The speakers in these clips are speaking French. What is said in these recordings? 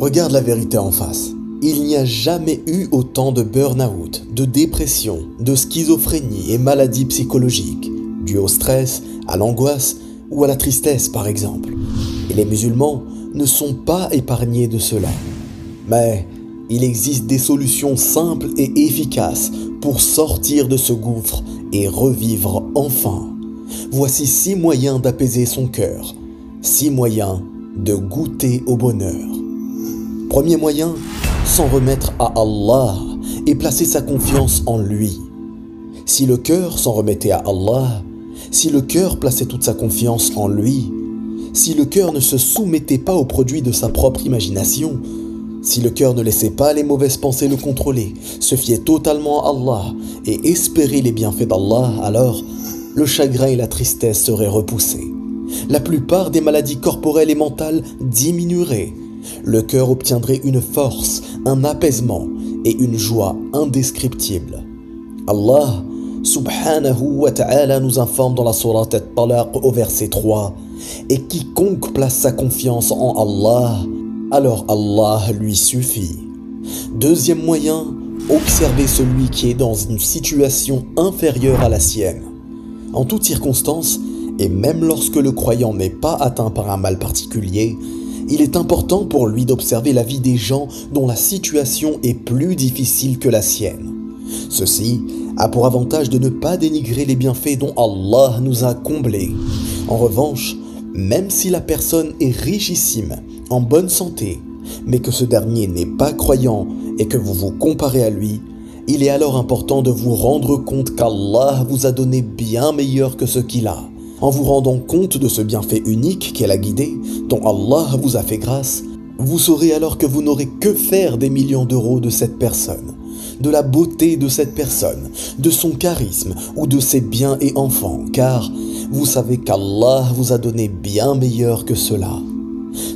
Regarde la vérité en face. Il n'y a jamais eu autant de burn-out, de dépression, de schizophrénie et maladies psychologiques, dues au stress, à l'angoisse ou à la tristesse par exemple. Et les musulmans ne sont pas épargnés de cela. Mais il existe des solutions simples et efficaces pour sortir de ce gouffre et revivre enfin. Voici six moyens d'apaiser son cœur, six moyens de goûter au bonheur. Premier moyen, s'en remettre à Allah et placer sa confiance en lui. Si le cœur s'en remettait à Allah, si le cœur plaçait toute sa confiance en lui, si le cœur ne se soumettait pas aux produits de sa propre imagination, si le cœur ne laissait pas les mauvaises pensées le contrôler, se fiait totalement à Allah et espérait les bienfaits d'Allah, alors le chagrin et la tristesse seraient repoussés. La plupart des maladies corporelles et mentales diminueraient. Le cœur obtiendrait une force, un apaisement et une joie indescriptibles. Allah subhanahu wa ta'ala nous informe dans la sourate At-Talaq au verset 3 Et quiconque place sa confiance en Allah, alors Allah lui suffit. Deuxième moyen, observer celui qui est dans une situation inférieure à la sienne. En toutes circonstances, et même lorsque le croyant n'est pas atteint par un mal particulier, il est important pour lui d'observer la vie des gens dont la situation est plus difficile que la sienne. Ceci a pour avantage de ne pas dénigrer les bienfaits dont Allah nous a comblés. En revanche, même si la personne est richissime, en bonne santé, mais que ce dernier n'est pas croyant et que vous vous comparez à lui, il est alors important de vous rendre compte qu'Allah vous a donné bien meilleur que ce qu'il a. En vous rendant compte de ce bienfait unique qu'elle a guidé, dont Allah vous a fait grâce, vous saurez alors que vous n'aurez que faire des millions d'euros de cette personne, de la beauté de cette personne, de son charisme ou de ses biens et enfants, car vous savez qu'Allah vous a donné bien meilleur que cela.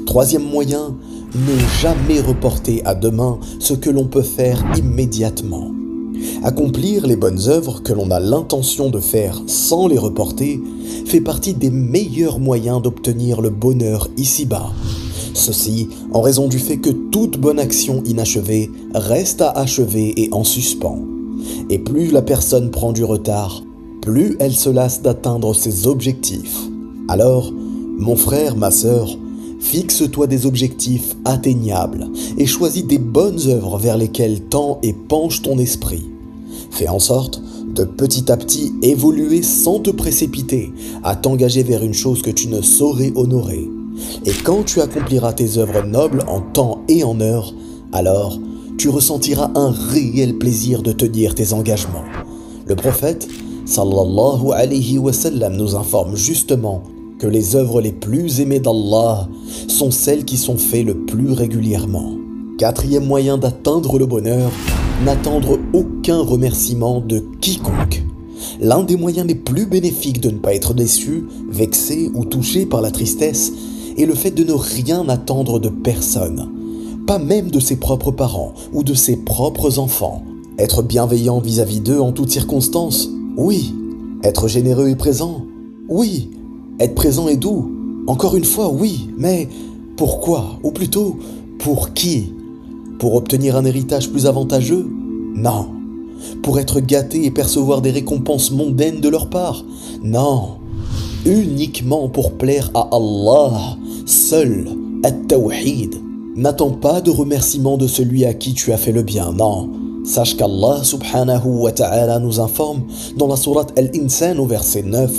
Troisième moyen, ne jamais reporter à demain ce que l'on peut faire immédiatement. Accomplir les bonnes œuvres que l'on a l'intention de faire sans les reporter fait partie des meilleurs moyens d'obtenir le bonheur ici-bas. Ceci en raison du fait que toute bonne action inachevée reste à achever et en suspens. Et plus la personne prend du retard, plus elle se lasse d'atteindre ses objectifs. Alors, mon frère, ma sœur, fixe-toi des objectifs atteignables et choisis des bonnes œuvres vers lesquelles tends et penche ton esprit. Fais en sorte de petit à petit évoluer sans te précipiter à t'engager vers une chose que tu ne saurais honorer. Et quand tu accompliras tes œuvres nobles en temps et en heure, alors tu ressentiras un réel plaisir de tenir tes engagements. Le prophète sallallahu alayhi wa sallam nous informe justement que les œuvres les plus aimées d'Allah sont celles qui sont faites le plus régulièrement. Quatrième moyen d'atteindre le bonheur, n'attendre aucun remerciement de quiconque. L'un des moyens les plus bénéfiques de ne pas être déçu, vexé ou touché par la tristesse est le fait de ne rien attendre de personne, pas même de ses propres parents ou de ses propres enfants. Être bienveillant vis-à-vis d'eux en toutes circonstances, oui. Être généreux et présent, oui. Être présent et doux, encore une fois, oui. Mais pourquoi? Ou plutôt, pour qui? Pour obtenir un héritage plus avantageux? Non. Pour être gâté et percevoir des récompenses mondaines de leur part? Non. Uniquement pour plaire à Allah, seul, at-tawhid. N'attends pas de remerciement de celui à qui tu as fait le bien, non. Sache qu'Allah subhanahu wa ta'ala nous informe dans la sourate Al-Insan au verset 9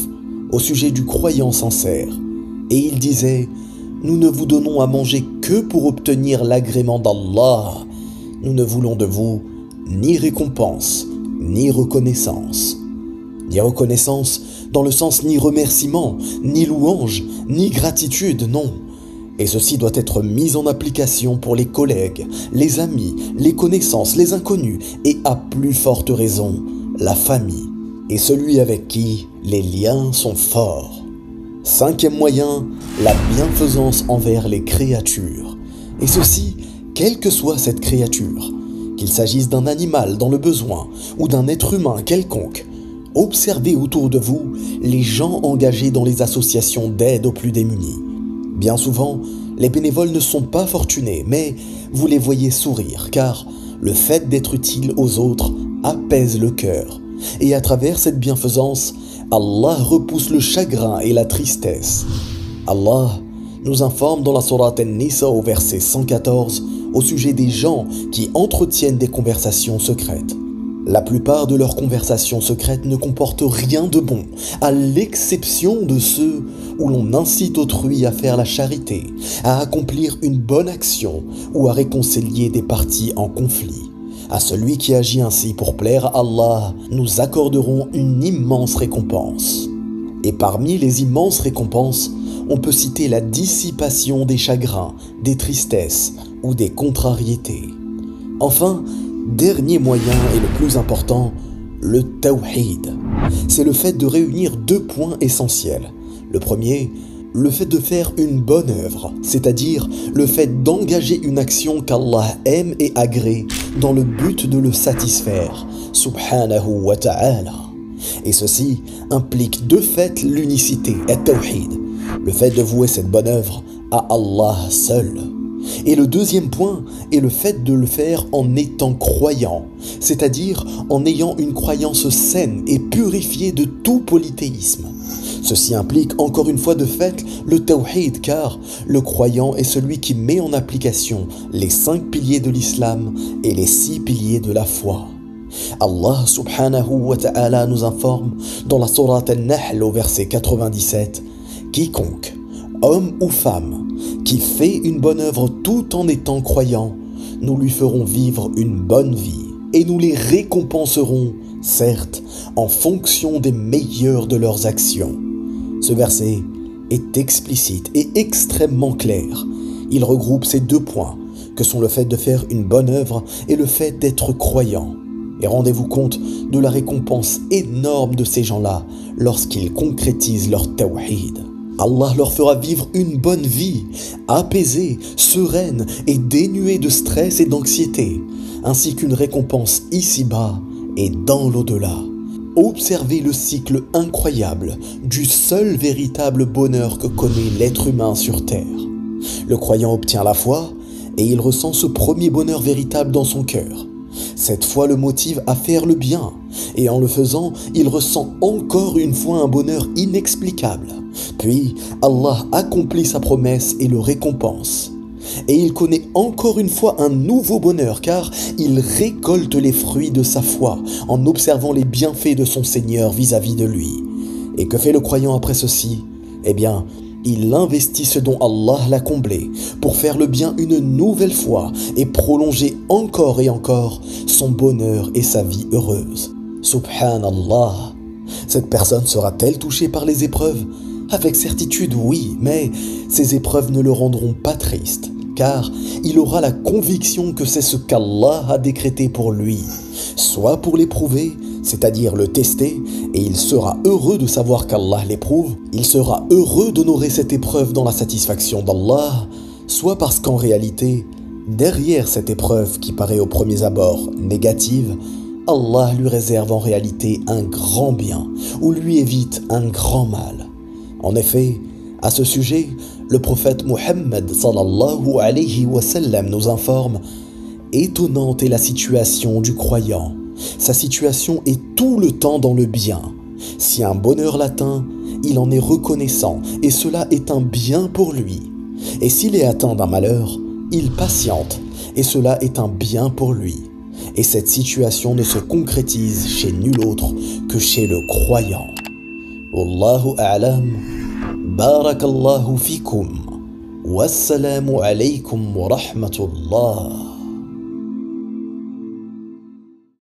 au sujet du croyant sincère. Et il disait, nous ne vous donnons à manger que pour obtenir l'agrément d'Allah. Nous ne voulons de vous ni récompense, ni reconnaissance. Ni reconnaissance dans le sens ni remerciement, ni louange, ni gratitude, non. Et ceci doit être mis en application pour les collègues, les amis, les connaissances, les inconnus, et à plus forte raison, la famille, et celui avec qui les liens sont forts. Cinquième moyen, la bienfaisance envers les créatures. Et ceci, quelle que soit cette créature, qu'il s'agisse d'un animal dans le besoin ou d'un être humain quelconque, observez autour de vous les gens engagés dans les associations d'aide aux plus démunis. Bien souvent, Les bénévoles ne sont pas fortunés, mais vous les voyez sourire, car le fait d'être utile aux autres apaise le cœur. Et à travers cette bienfaisance, Allah repousse le chagrin et la tristesse. Allah nous informe dans la Sourate An-Nisa au verset 114 au sujet des gens qui entretiennent des conversations secrètes. La plupart de leurs conversations secrètes ne comportent rien de bon, à l'exception de ceux où l'on incite autrui à faire la charité, à accomplir une bonne action ou à réconcilier des parties en conflit. À celui qui agit ainsi pour plaire à Allah, nous accorderons une immense récompense. Et parmi les immenses récompenses, on peut citer la dissipation des chagrins, des tristesses ou des contrariétés. Enfin, Dernier moyen et le plus important, le tawhid. C'est le fait de réunir deux points essentiels. Le premier, le fait de faire une bonne œuvre, c'est-à-dire le fait d'engager une action qu'Allah aime et agrée dans le but de le satisfaire, subhanahu wa ta'ala. Et ceci implique de fait l'unicité, et le fait de vouer cette bonne œuvre à Allah seul. Et le deuxième point est le fait de le faire en étant croyant, c'est-à-dire en ayant une croyance saine et purifiée de tout polythéisme. Ceci implique encore une fois de fait le tawhid car le croyant est celui qui met en application les cinq piliers de l'islam et les six piliers de la foi. Allah subhanahu wa ta'ala nous informe dans la sourate An-Nahl au verset 97 Quiconque, homme ou femme, qui fait une bonne œuvre tout en étant croyant, nous lui ferons vivre une bonne vie et nous les récompenserons, certes, en fonction des meilleurs de leurs actions. Ce verset est explicite et extrêmement clair. Il regroupe ces deux points, que sont le fait de faire une bonne œuvre et le fait d'être croyant. Et rendez-vous compte de la récompense énorme de ces gens-là lorsqu'ils concrétisent leur tawhid. Allah leur fera vivre une bonne vie, apaisée, sereine et dénuée de stress et d'anxiété, ainsi qu'une récompense ici-bas et dans l'au-delà. Observez le cycle incroyable du seul véritable bonheur que connaît l'être humain sur Terre. Le croyant obtient la foi et il ressent ce premier bonheur véritable dans son cœur. Cette foi le motive à faire le bien, et en le faisant, il ressent encore une fois un bonheur inexplicable. Puis Allah accomplit sa promesse et le récompense. Et il connaît encore une fois un nouveau bonheur car il récolte les fruits de sa foi en observant les bienfaits de son Seigneur vis-à-vis de lui. Et que fait le croyant après ceci? Eh bien, il investit ce dont Allah l'a comblé pour faire le bien une nouvelle fois et prolonger encore et encore son bonheur et sa vie heureuse. Subhanallah. Cette personne sera-t-elle touchée par les épreuves? Avec certitude, oui, mais ces épreuves ne le rendront pas triste, car il aura la conviction que c'est ce qu'Allah a décrété pour lui, soit pour l'éprouver, c'est-à-dire le tester, et il sera heureux de savoir qu'Allah l'éprouve, il sera heureux d'honorer cette épreuve dans la satisfaction d'Allah, soit parce qu'en réalité, derrière cette épreuve qui paraît au premier abord négative, Allah lui réserve en réalité un grand bien, ou lui évite un grand mal. En effet, à ce sujet, le prophète Mohammed sallallahu alayhi wa nous informe Étonnante est la situation du croyant. Sa situation est tout le temps dans le bien. Si un bonheur l'atteint, il en est reconnaissant et cela est un bien pour lui. Et s'il est atteint d'un malheur, il patiente et cela est un bien pour lui. Et cette situation ne se concrétise chez nul autre que chez le croyant. A'lam. بارك الله فيكم والسلام عليكم ورحمة الله.